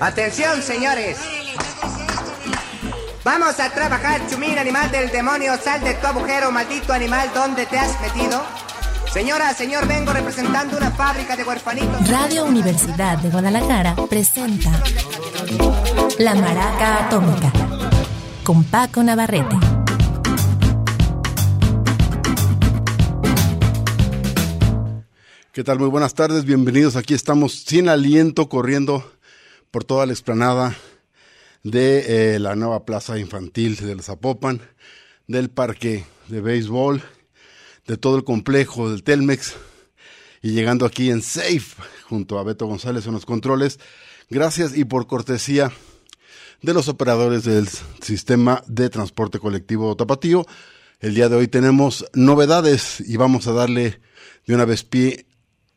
Atención, señores. Vamos a trabajar, chumín, animal del demonio. Sal de tu agujero, maldito animal, ¿dónde te has metido? Señora, señor, vengo representando una fábrica de huerfanitos. Radio Universidad de Guadalajara presenta La Maraca Atómica con Paco Navarrete. ¿Qué tal? Muy buenas tardes, bienvenidos. Aquí estamos sin aliento corriendo por toda la explanada de eh, la nueva plaza infantil del Zapopan, del parque de béisbol, de todo el complejo del Telmex y llegando aquí en Safe junto a Beto González en los controles. Gracias y por cortesía de los operadores del sistema de transporte colectivo Tapatío. El día de hoy tenemos novedades y vamos a darle de una vez pie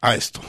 a esto.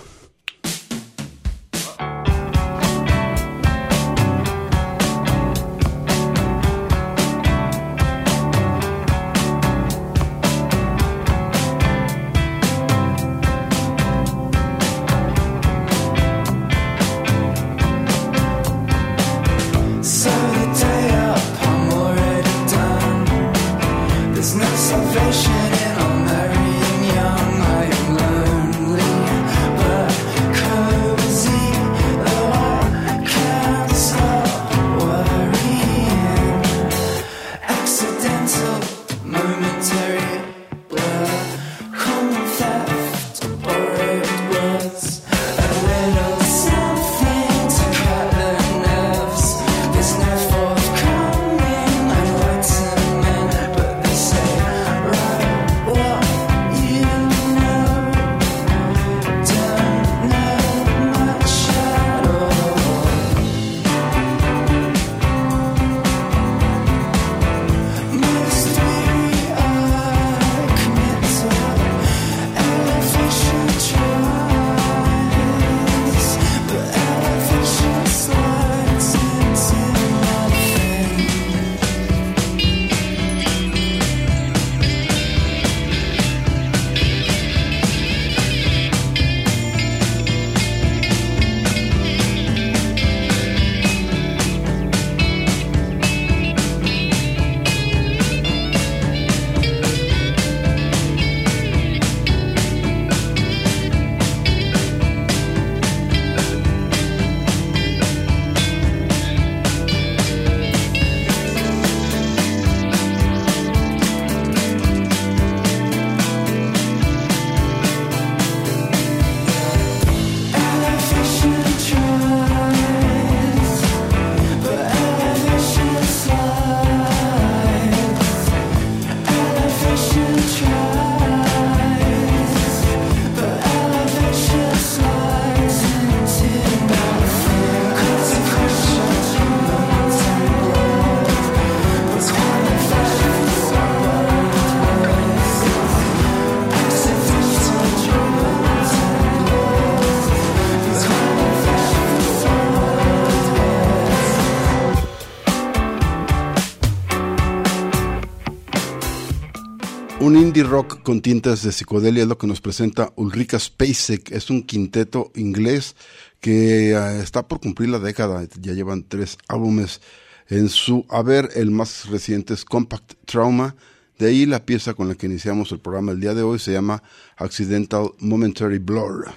Indie rock con tintas de psicodelia es lo que nos presenta Ulrika Spacek. Es un quinteto inglés que uh, está por cumplir la década. Ya llevan tres álbumes en su haber. El más reciente es Compact Trauma. De ahí la pieza con la que iniciamos el programa el día de hoy se llama Accidental Momentary Blur.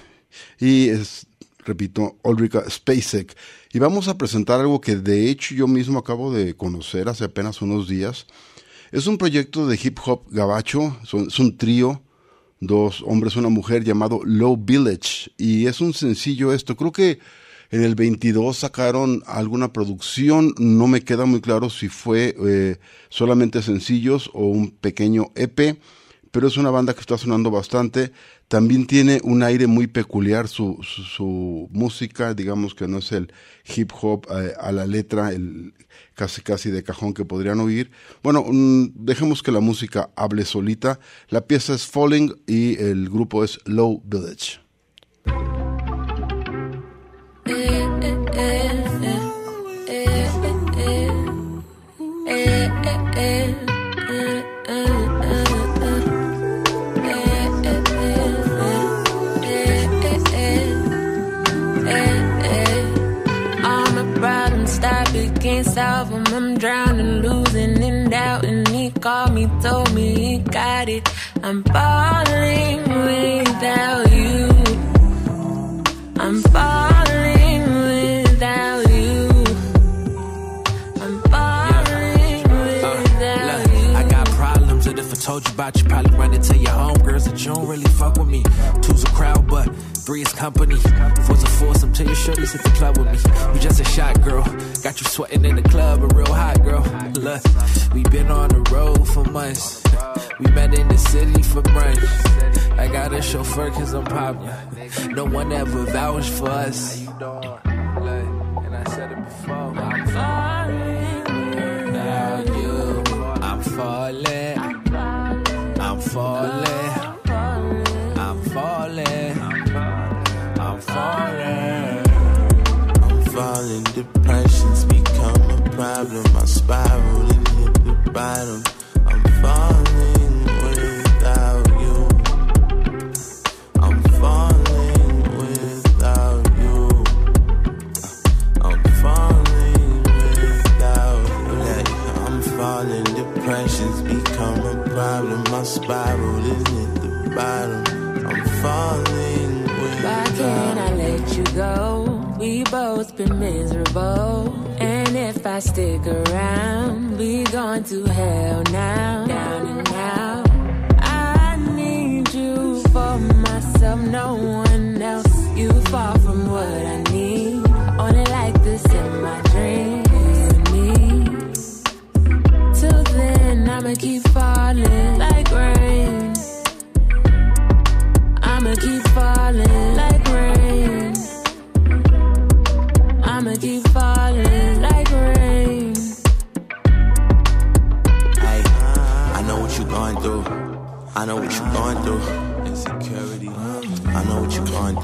Y es, repito, Ulrika Spacek. Y vamos a presentar algo que de hecho yo mismo acabo de conocer hace apenas unos días. Es un proyecto de hip hop gabacho, es un trío, dos hombres, una mujer llamado Low Village y es un sencillo esto. Creo que en el 22 sacaron alguna producción, no me queda muy claro si fue eh, solamente sencillos o un pequeño EP, pero es una banda que está sonando bastante. También tiene un aire muy peculiar su, su, su música, digamos que no es el hip hop eh, a la letra, el casi casi de cajón que podrían oír. Bueno, mm, dejemos que la música hable solita. La pieza es Falling y el grupo es Low Village. Called me, told me he got it. I'm falling without you. I'm falling without you. I'm falling without you. I got problems, and if I told you about you, probably run into your homegirls that you don't really fuck with me. Two's a crowd, but Three is company. Four's a foursome. Tell your shorties hit the club with me. You just a shot, girl. Got you sweating in the club, a real hot girl. Look, we been on the road for months. We met in the city for brunch. I got a chauffeur cause I'm popular. No one ever vouched for us. Spiraling hit the bottom. I'm falling without you. I'm falling without you. I'm falling without you. I'm falling. Depression's become a problem. I'm spiraling hit the bottom. I'm falling. without you. Why can't I let you go? We both been miserable. If I stick around, we going to hell now. Down and out. I need you for myself, no one else. You far from what I need. Only like this in my dreams. Till then, I'ma keep falling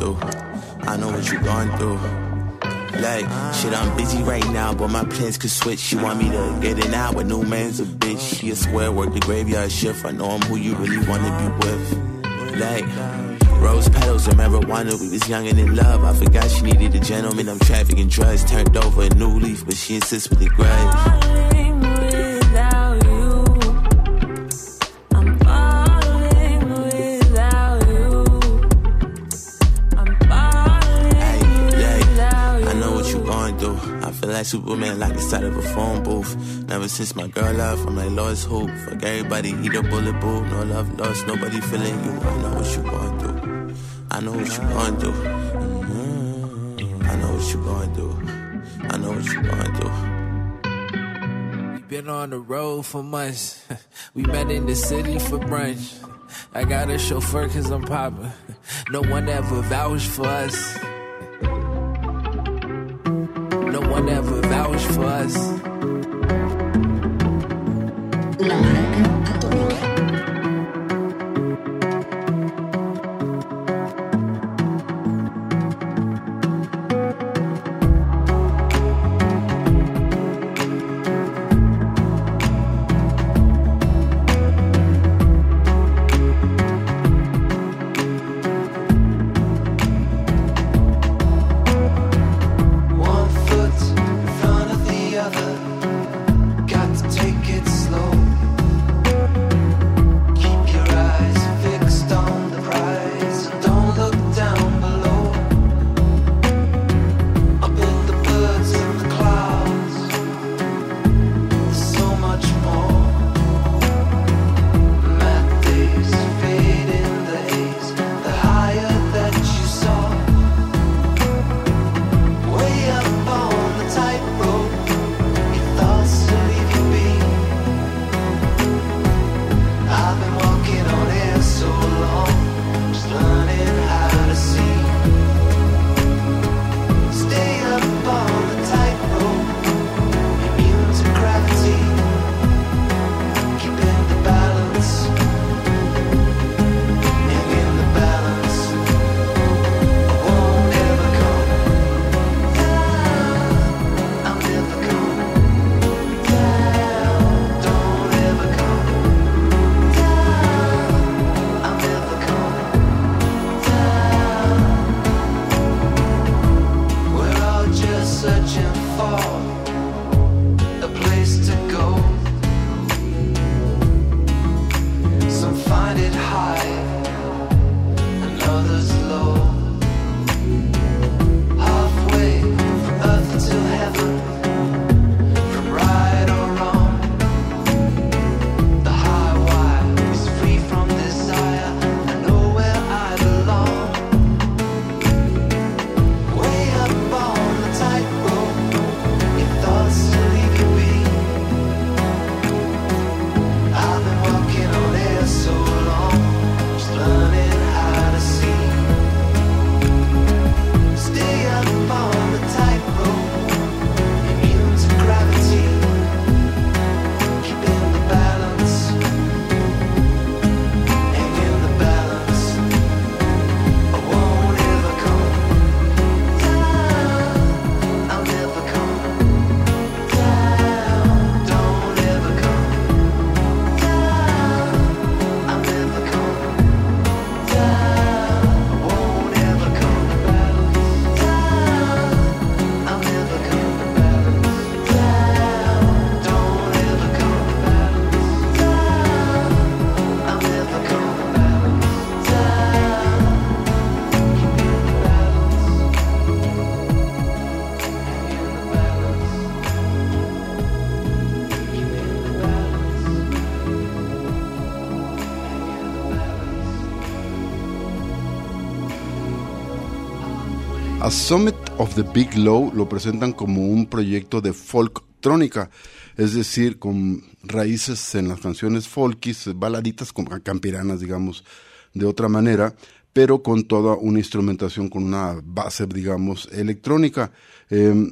through. I know what you're going through. Like, shit, I'm busy right now, but my plans could switch. She want me to get in out with new man's a bitch. She a square, work the graveyard shift. I know I'm who you really wanna be with. Like, rose petals and marijuana, we was young and in love. I forgot she needed a gentleman. I'm trafficking drugs, turned over a new leaf, but she insists with the grudge. Like Superman inside of a phone booth. Never since my girl left, I'm like Lois hope. Fuck everybody, eat a bullet boo. No love lost, nobody feeling you. I know what you going through. I know what you going through. Mhm. I know what you going through. I know what you going through. Been on the road for months. We met in the city for brunch. I got a chauffeur cause I'm poppin'. No one ever vouched for us. One ever vouched for us. Summit of the Big Low lo presentan como un proyecto de folktrónica, es decir, con raíces en las canciones folkis, baladitas como campiranas, digamos, de otra manera, pero con toda una instrumentación, con una base, digamos, electrónica. Eh,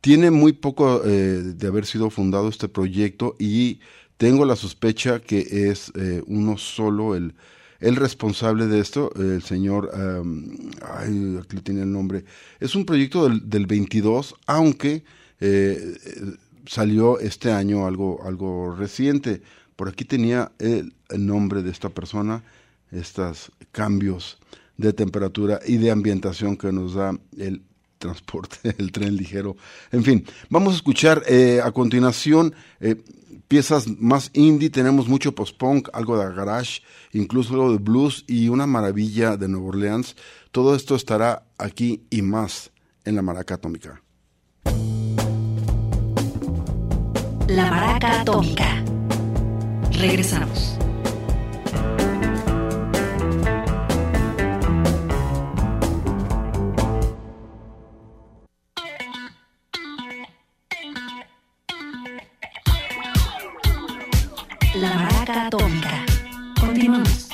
tiene muy poco eh, de haber sido fundado este proyecto y tengo la sospecha que es eh, uno solo el, el responsable de esto, el señor, um, aquí tiene el nombre, es un proyecto del, del 22, aunque eh, salió este año algo, algo reciente. Por aquí tenía el, el nombre de esta persona, estos cambios de temperatura y de ambientación que nos da el transporte, el tren ligero. En fin, vamos a escuchar eh, a continuación eh, piezas más indie, tenemos mucho post-punk, algo de garage, incluso algo de blues y una maravilla de Nueva Orleans. Todo esto estará aquí y más en la Maraca Atómica. La Maraca Atómica. Regresamos. La Maraca Atómica. Continuamos.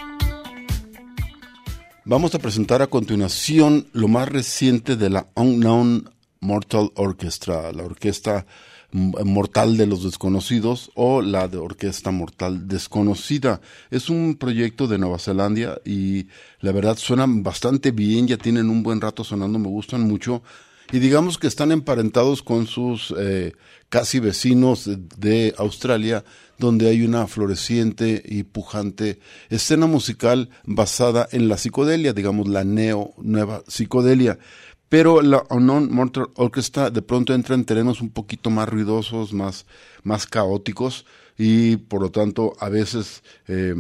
Vamos a presentar a continuación lo más reciente de la Unknown Mortal Orchestra, la orquesta mortal de los desconocidos o la de orquesta mortal desconocida. Es un proyecto de Nueva Zelanda y la verdad suenan bastante bien, ya tienen un buen rato sonando, me gustan mucho y digamos que están emparentados con sus eh, casi vecinos de Australia, donde hay una floreciente y pujante escena musical basada en la psicodelia, digamos la neo nueva psicodelia. Pero la Unknown Mortal Orchestra de pronto entra en terrenos un poquito más ruidosos, más, más caóticos y por lo tanto a veces eh,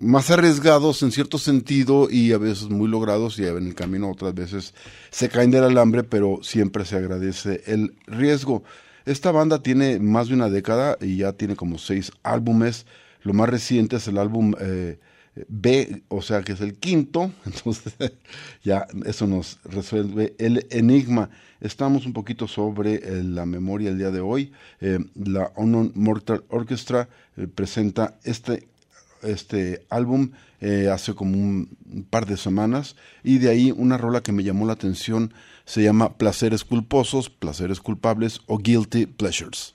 más arriesgados en cierto sentido y a veces muy logrados y en el camino otras veces se caen del alambre, pero siempre se agradece el riesgo. Esta banda tiene más de una década y ya tiene como seis álbumes. Lo más reciente es el álbum eh, B, o sea que es el quinto, entonces ya eso nos resuelve el enigma. Estamos un poquito sobre eh, la memoria el día de hoy. Eh, la Unknown Mortal Orchestra presenta este este álbum eh, hace como un, un, par de semanas y de ahí una rola que me llamó la atención se llama Placeres culposos, Placeres culpables o Guilty Pleasures.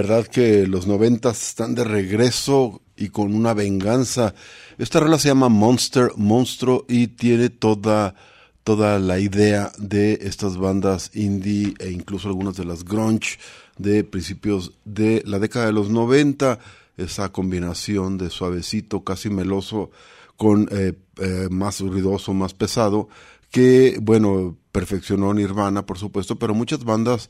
Verdad que los noventas están de regreso y con una venganza. Esta rola se llama Monster, Monstruo y tiene toda, toda la idea de estas bandas indie e incluso algunas de las grunge de principios de la década de los 90. Esa combinación de suavecito, casi meloso, con eh, eh, más ruidoso, más pesado, que, bueno, perfeccionó Nirvana, por supuesto, pero muchas bandas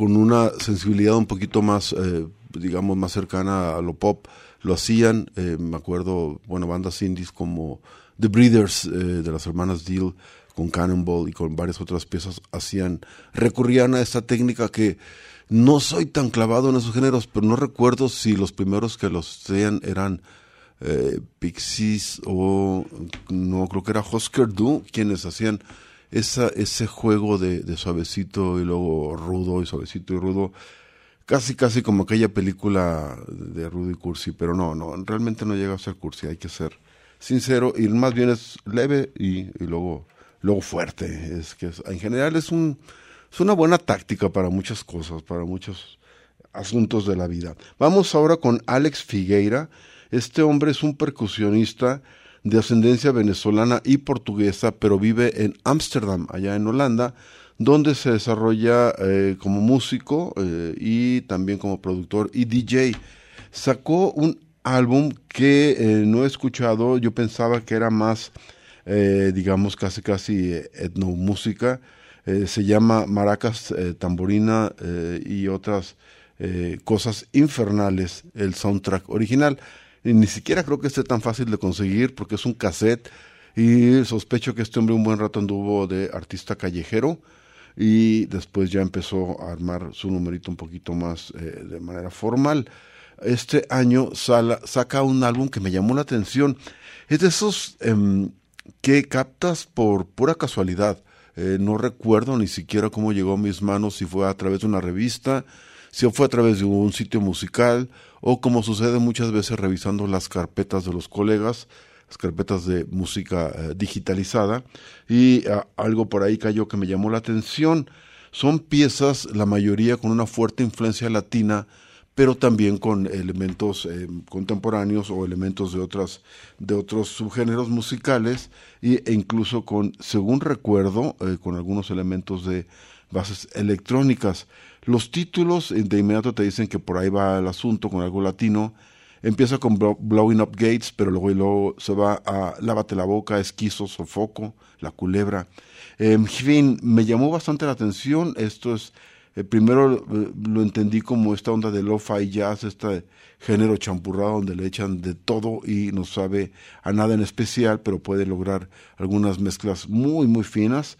con una sensibilidad un poquito más, eh, digamos, más cercana a lo pop, lo hacían. Eh, me acuerdo, bueno, bandas indies como The Breeders, eh, de las hermanas Deal, con Cannonball y con varias otras piezas, hacían, recurrían a esta técnica que no soy tan clavado en esos géneros, pero no recuerdo si los primeros que los hacían eran eh, Pixies o no, creo que era Husker Du quienes hacían esa, ese juego de, de suavecito y luego rudo y suavecito y rudo, casi casi como aquella película de Rudy Cursi, pero no, no, realmente no llega a ser cursi, hay que ser sincero y más bien es leve y, y luego, luego fuerte, es que es- en general es un, es una buena táctica para muchas cosas, para muchos asuntos de la vida. Vamos ahora con Alex Figueira. Este hombre es un percusionista de ascendencia venezolana y portuguesa, pero vive en Ámsterdam, allá en Holanda, donde se desarrolla eh, como músico eh, y también como productor y DJ. Sacó un álbum que eh, no he escuchado, yo pensaba que era más, digamos, casi casi etnomúsica. Se llama Maracas, Tamborina y otras cosas infernales, el soundtrack original. Ni siquiera creo que esté tan fácil de conseguir porque es un cassette y sospecho que este hombre un buen rato anduvo de artista callejero y después ya empezó a armar su numerito un poquito más eh, de manera formal. Este año sala- saca un álbum que me llamó la atención. Es de esos em, que captas por pura casualidad. Eh, no recuerdo ni siquiera cómo llegó a mis manos, si fue a través de una revista, si fue a través de un sitio musical o como sucede muchas veces revisando las carpetas de los colegas, las carpetas de música eh, digitalizada y ah, algo por ahí cayó que me llamó la atención. Son piezas, la mayoría con una fuerte influencia latina, pero también con elementos eh, contemporáneos o elementos de otras de otros subgéneros musicales e incluso con según recuerdo eh, con algunos elementos de bases electrónicas los títulos eh, de inmediato te dicen que por ahí va el asunto con algo latino. Empieza con Blowing Up Gates pero luego, luego se va a Lávate la boca Esquizo Sofoco La Culebra. En fin me llamó bastante la atención. Esto es eh, primero eh, lo entendí como esta onda de lo-fi jazz, este género champurrado donde le echan de todo y no sabe a nada en especial, pero puede lograr algunas mezclas muy, muy finas.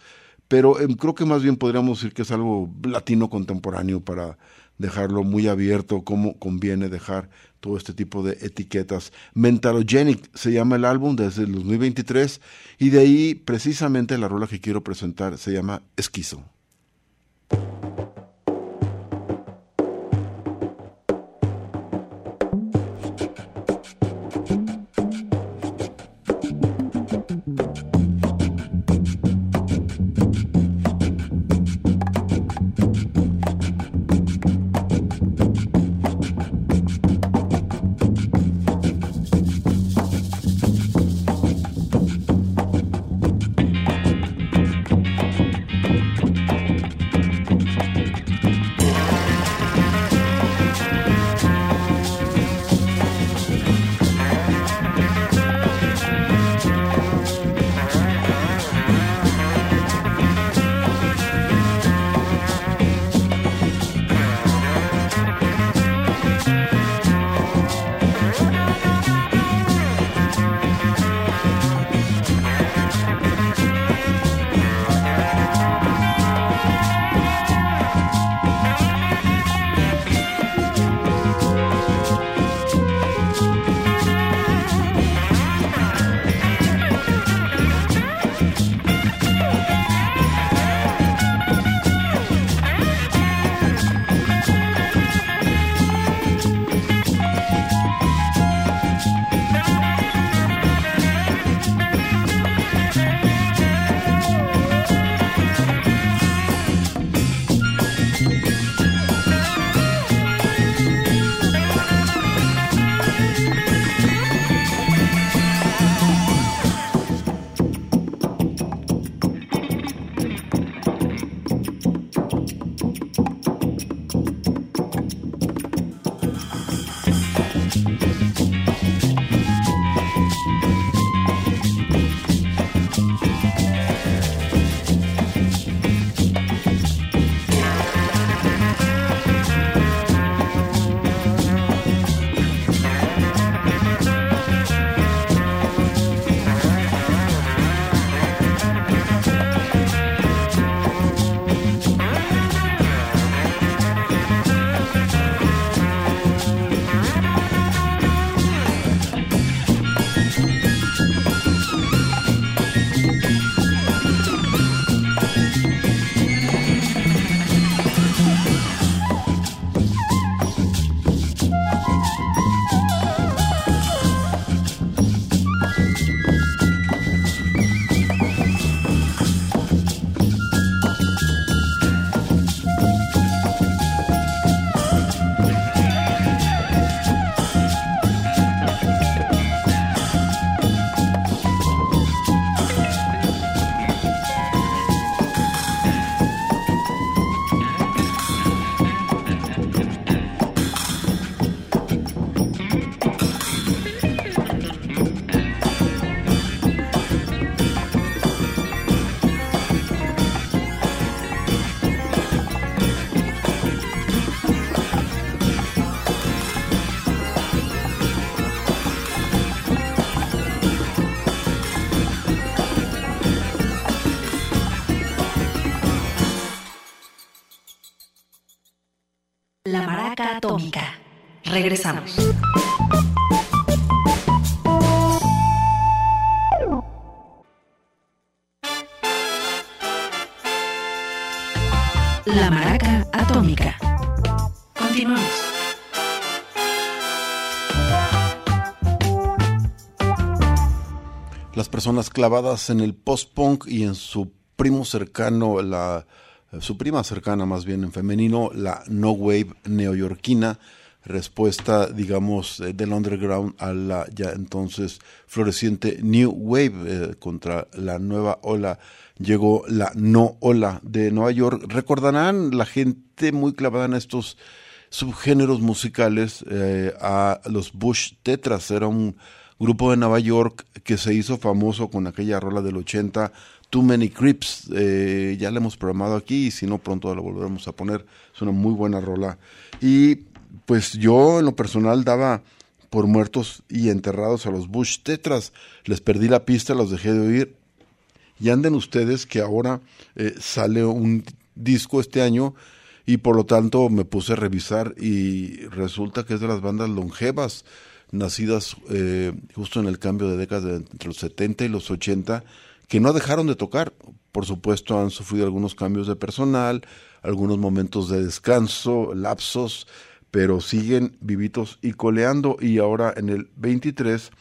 Pero em, creo que más bien podríamos decir que es algo latino contemporáneo para dejarlo muy abierto, como conviene dejar todo este tipo de etiquetas. Mentalogenic se llama el álbum desde el 2023 y de ahí precisamente la rola que quiero presentar se llama Esquizo. Atómica. Regresamos. La Maraca Atómica. Continuamos. Las personas clavadas en el post-punk y en su primo cercano, la, su prima cercana más bien en femenino, la no wave neoyorquina, respuesta, digamos, eh, del underground a la ya entonces floreciente New Wave eh, contra la nueva ola. Llegó la no ola de Nueva York. Recordarán la gente muy clavada en estos subgéneros musicales eh, a los Bush Tetras. Era un grupo de Nueva York que se hizo famoso con aquella rola del 80, Too Many Creeps. ya la hemos programado aquí y si no pronto la volveremos a poner. Es una muy buena rola. Y pues yo en lo personal daba por muertos y enterrados a los Bush Tetras. Les perdí la pista, los dejé de oír. Y anden ustedes que ahora eh, sale un disco este año y por lo tanto me puse a revisar y resulta que es de las bandas longevas nacidas eh, justo en el cambio de décadas entre los 70 y los 80 que no dejaron de tocar. Por supuesto han sufrido algunos cambios de personal, algunos momentos de descanso, lapsos, pero siguen vivitos y coleando. Y ahora en el 23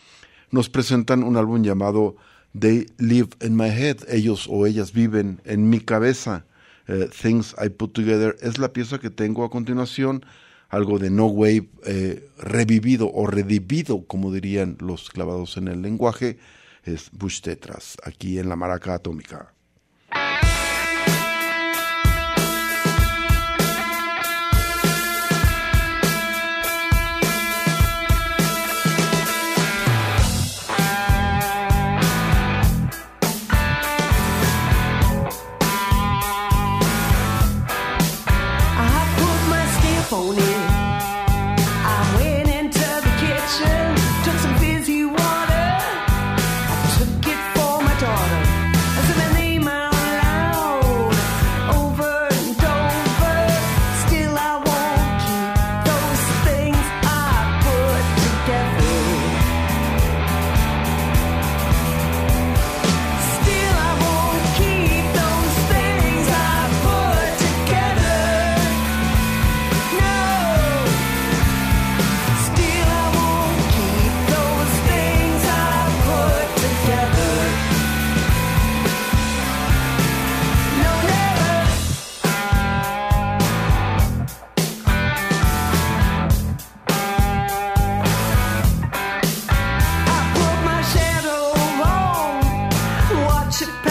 nos presentan un álbum llamado They Live in My Head, ellos o ellas viven en mi cabeza, eh, Things I Put Together, es la pieza que tengo a continuación, algo de No Wave eh, revivido o redivido, como dirían los clavados en el lenguaje, es Bush Tetras, aquí en la Maraca Atómica. should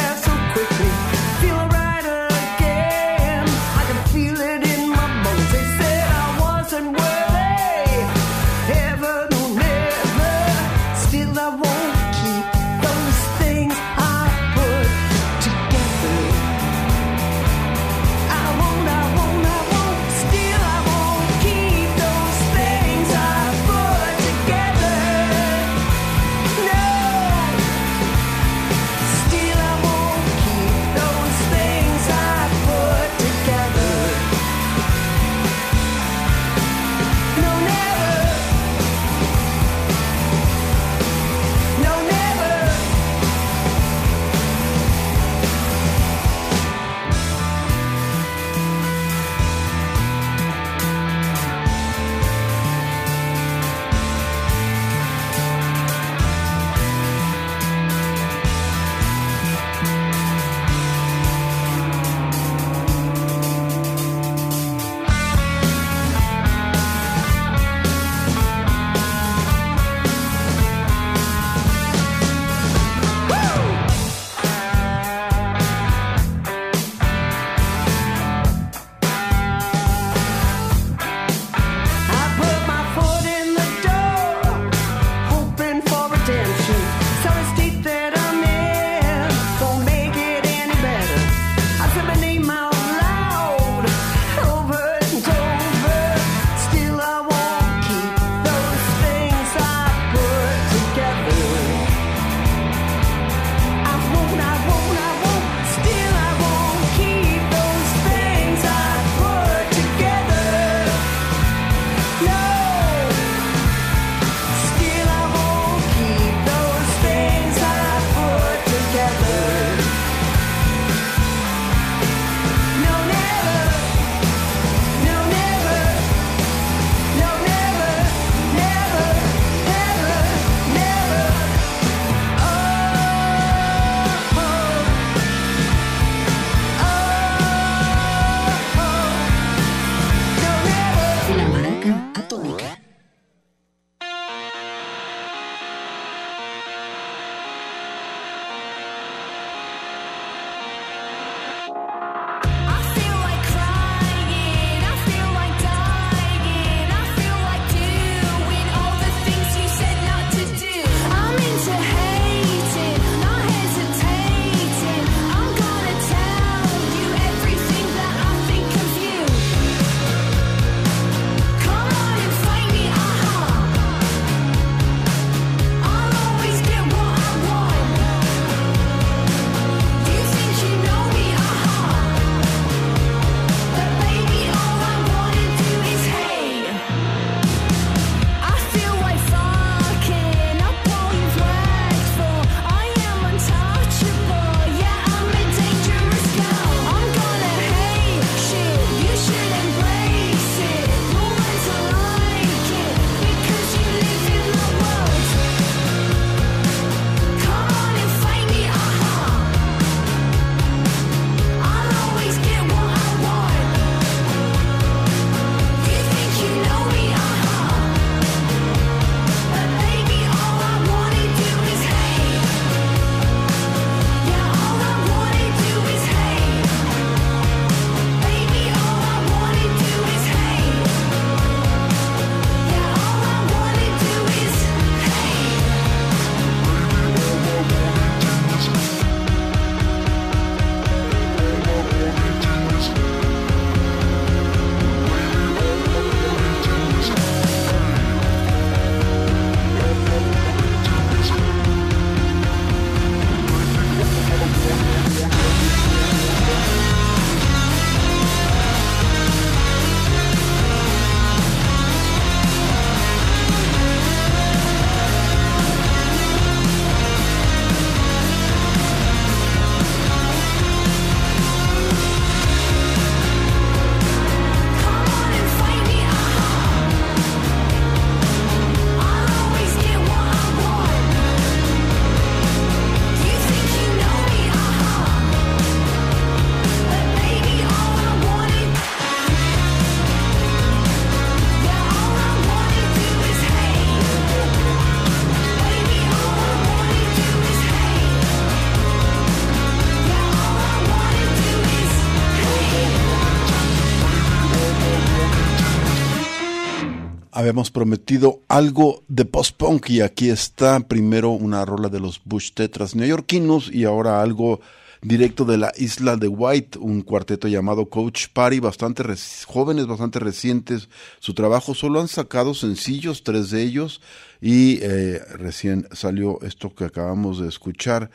habíamos prometido algo de post-punk y aquí está primero una rola de los Bush Tetras neoyorquinos y ahora algo directo de la isla de White, un cuarteto llamado Coach Party, bastante jóvenes, bastante recientes. Su trabajo solo han sacado sencillos, tres de ellos, y eh, recién salió esto que acabamos de escuchar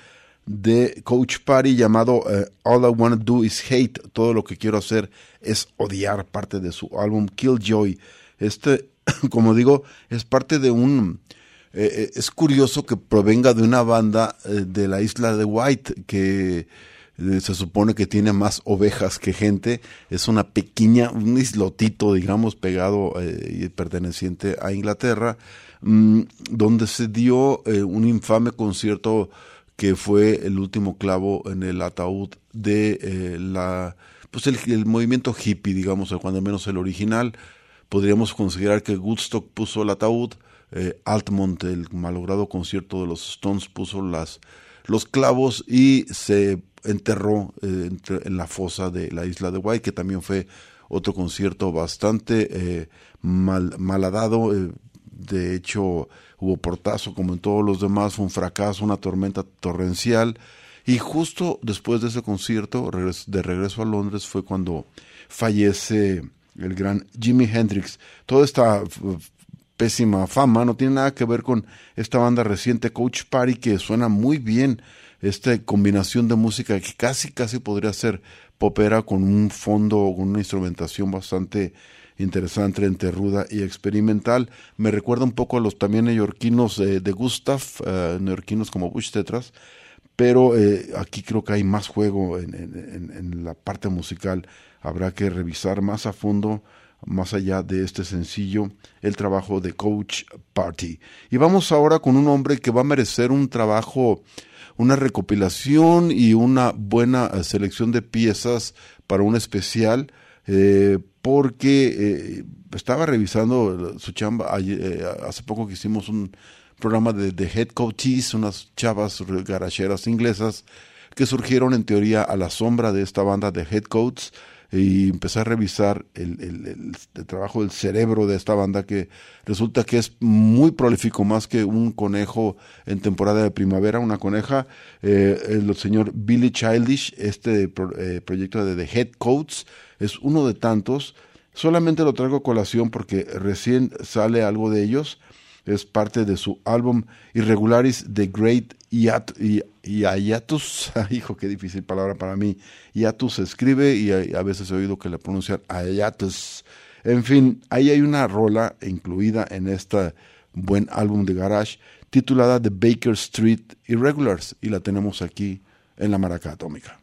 de Coach Party llamado eh, All I Wanna Do Is Hate. Todo lo que quiero hacer es odiar, parte de su álbum Killjoy. Este, como digo, es parte de un... Eh, eh, es curioso que provenga de una banda de la isla de White que se supone que tiene más ovejas que gente. Es una pequeña, un islotito, digamos, pegado y perteneciente a Inglaterra, mm, donde se dio un infame concierto que fue el último clavo en el ataúd de eh, la pues el, movimiento hippie, digamos, cuando menos el original. Podríamos considerar que Woodstock puso el ataúd, eh, Altmont, el malogrado concierto de los Stones, puso las, los clavos y se enterró eh, en la fosa de la isla de White, que también fue otro concierto bastante mal, malhadado. de hecho, hubo portazo como en todos los demás, fue un fracaso, una tormenta torrencial. Y justo después de ese concierto, de regreso a Londres, fue cuando fallece el gran Jimi Hendrix. Toda esta pésima fama no tiene nada que ver con esta banda reciente, Coach Party, que suena muy bien. Esta combinación de música que casi, casi podría ser popera con un fondo, con una instrumentación bastante interesante entre ruda y experimental. Me recuerda un poco a los también neoyorquinos de Gustav, uh, neoyorquinos como Bush Tetras, pero eh, aquí creo que hay más juego en, en, la parte musical. Habrá que revisar más a fondo, más allá de este sencillo, el trabajo de Coach Party. Y vamos ahora con un hombre que va a merecer un trabajo, una recopilación y una buena eh, selección de piezas para un especial. Eh, porque eh, estaba revisando su chamba eh, hace poco que hicimos un programa de, de head coaches, unas chavas garacheras inglesas que surgieron en teoría a la sombra de esta banda de head coaches y empecé a revisar el, el, trabajo del cerebro de esta banda que resulta que es muy prolífico, más que un conejo en temporada de primavera, una coneja. Eh, el señor Billy Childish, este eh, proyecto de The Head Coats, es uno de tantos. Solamente lo traigo a colación porque recién sale algo de ellos es parte de su álbum Irregularis The Great Iatus. Hijo, qué difícil palabra para mí. Iatus se escribe y a, veces he oído que le pronuncian Iatus. En fin, ahí hay una rola incluida en este buen álbum de garage titulada The Baker Street Irregulars y la tenemos aquí en la maraca atómica.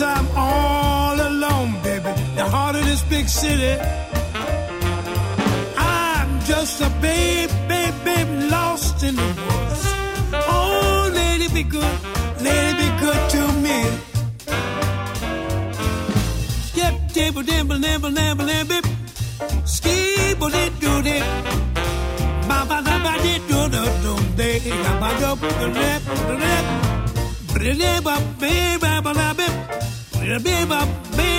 I'm all alone, baby. The heart of this big city. I'm just a babe, babe, babe, lost in the woods. Oh, lady, be good, lady, be good to me. Yep, dibble, dibble, nibble, nibble, nibble, skibble, did do it. Baba, baba, did do do do, day, baba, do, do, do, Rim, bam, boom,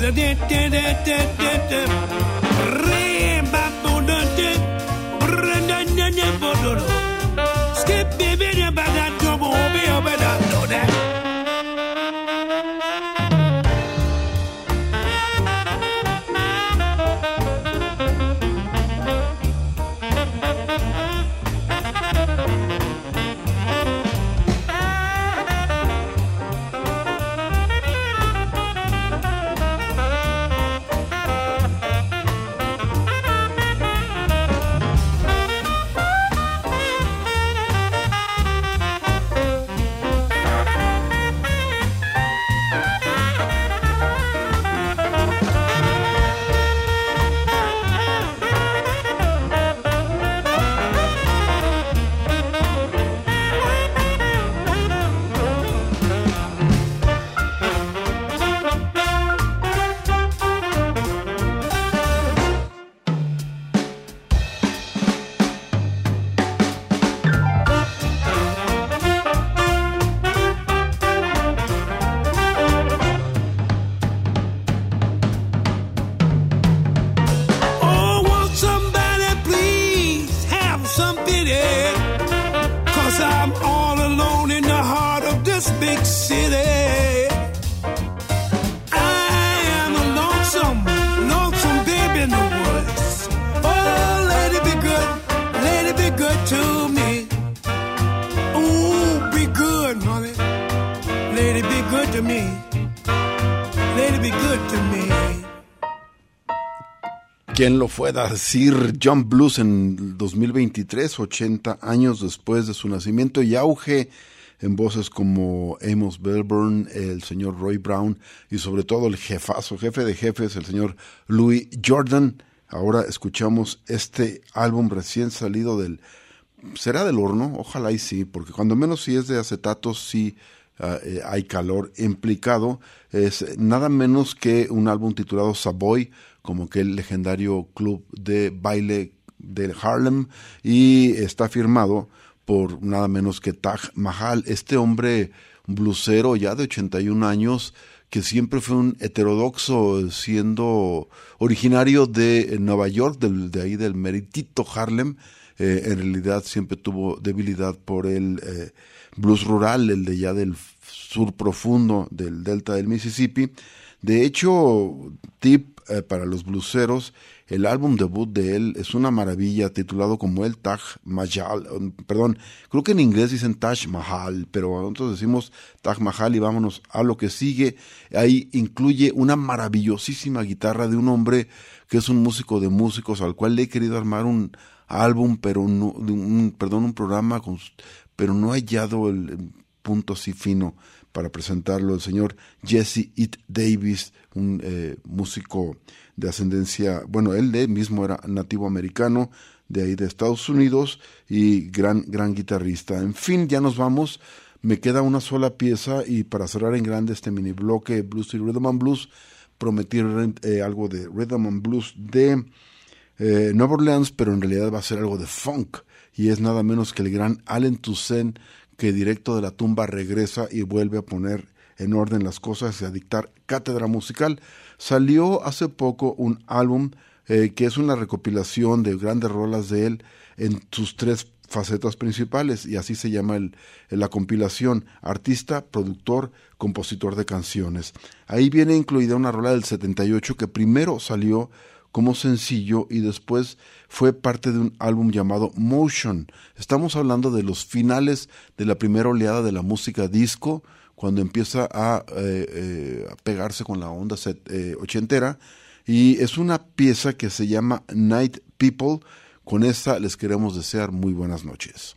dun, dun, dun, dun, dun, dun, dun, dun, dun, dun, ¿Quién lo fuera a decir? John Blues en el 2023, 80 años después de su nacimiento y auge en voces como Amos Belburn, el señor Roy Brown y sobre todo el jefazo, jefe de jefes, el señor Louis Jordan. Ahora escuchamos este álbum recién salido del... ¿Será del horno? Ojalá y sí, porque cuando menos si es de acetato sí ah, eh, hay calor implicado. Es nada menos que un álbum titulado Savoy, como que el legendario club de baile de Harlem y está firmado por nada menos que Taj Mahal, este hombre blusero ya de 81 años que siempre fue un heterodoxo siendo originario de Nueva York, del- de ahí del meritito Harlem, eh, en realidad siempre tuvo debilidad por el eh, blues rural, el de ya del sur profundo del delta del Mississippi. De hecho, tip eh, para los bluseros, el álbum debut de él es una maravilla titulado como el Taj Mahal, um, perdón, creo que en inglés dicen Taj Mahal, pero nosotros decimos Taj Mahal y vámonos a lo que sigue. Ahí incluye una maravillosísima guitarra de un hombre que es un músico de músicos al cual le he querido armar un álbum, pero no, un, perdón, un programa, con, pero no he hallado el punto así fino para presentarlo, el señor Jesse It Davis, un eh, músico de ascendencia, bueno, él, mismo era nativo americano, de ahí de Estados Unidos y gran, gran guitarrista. En fin, ya nos vamos. Me queda una sola pieza y para cerrar en grande este mini bloque Blues y Rhythm Blues, prometí eh, algo de Rhythm and Blues de eh, Nueva Orleans, pero en realidad va a ser algo de funk y es nada menos que el gran Allen Toussaint que directo de la tumba regresa y vuelve a poner en orden las cosas y a dictar cátedra musical. Salió hace poco un álbum eh, que es una recopilación de grandes rolas de él en sus tres facetas principales y así se llama el, la compilación artista, productor, compositor de canciones. Ahí viene incluida una rola del 78 que primero salió como sencillo y después fue parte de un álbum llamado Motion. Estamos hablando de los finales de la primera oleada de la música disco, cuando empieza a, eh, eh, pegarse con la onda eh, ochentera. Y es una pieza que se llama Night People. Con esta les queremos desear muy buenas noches.